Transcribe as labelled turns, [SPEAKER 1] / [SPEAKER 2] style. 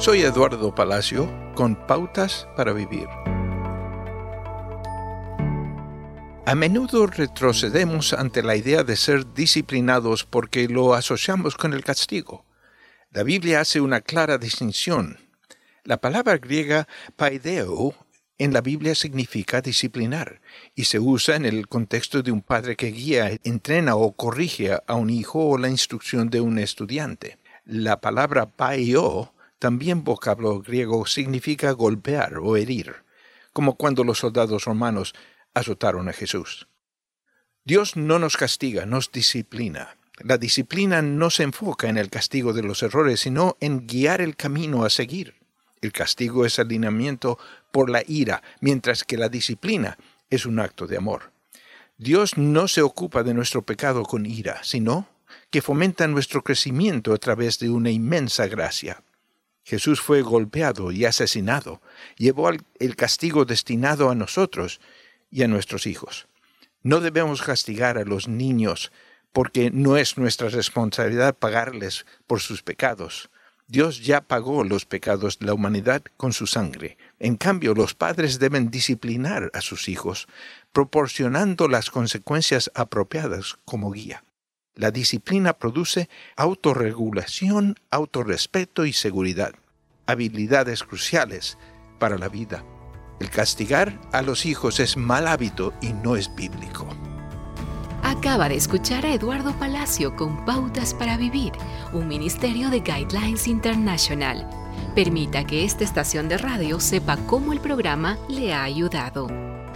[SPEAKER 1] Soy Eduardo Palacio con Pautas para Vivir. A menudo retrocedemos ante la idea de ser disciplinados porque lo asociamos con el castigo. La Biblia hace una clara distinción. La palabra griega paideo en la Biblia significa disciplinar y se usa en el contexto de un padre que guía, entrena o corrige a un hijo o la instrucción de un estudiante. La palabra paio, también vocablo griego, significa golpear o herir, como cuando los soldados romanos azotaron a Jesús. Dios no nos castiga, nos disciplina. La disciplina no se enfoca en el castigo de los errores, sino en guiar el camino a seguir. El castigo es alineamiento por la ira, mientras que la disciplina es un acto de amor. Dios no se ocupa de nuestro pecado con ira, sino que fomenta nuestro crecimiento a través de una inmensa gracia. Jesús fue golpeado y asesinado, llevó el castigo destinado a nosotros y a nuestros hijos. No debemos castigar a los niños porque no es nuestra responsabilidad pagarles por sus pecados. Dios ya pagó los pecados de la humanidad con su sangre. En cambio, los padres deben disciplinar a sus hijos, proporcionando las consecuencias apropiadas como guía. La disciplina produce autorregulación, autorrespeto y seguridad, habilidades cruciales para la vida. El castigar a los hijos es mal hábito y no es bíblico.
[SPEAKER 2] Acaba de escuchar a Eduardo Palacio con Pautas para Vivir, un ministerio de Guidelines International. Permita que esta estación de radio sepa cómo el programa le ha ayudado.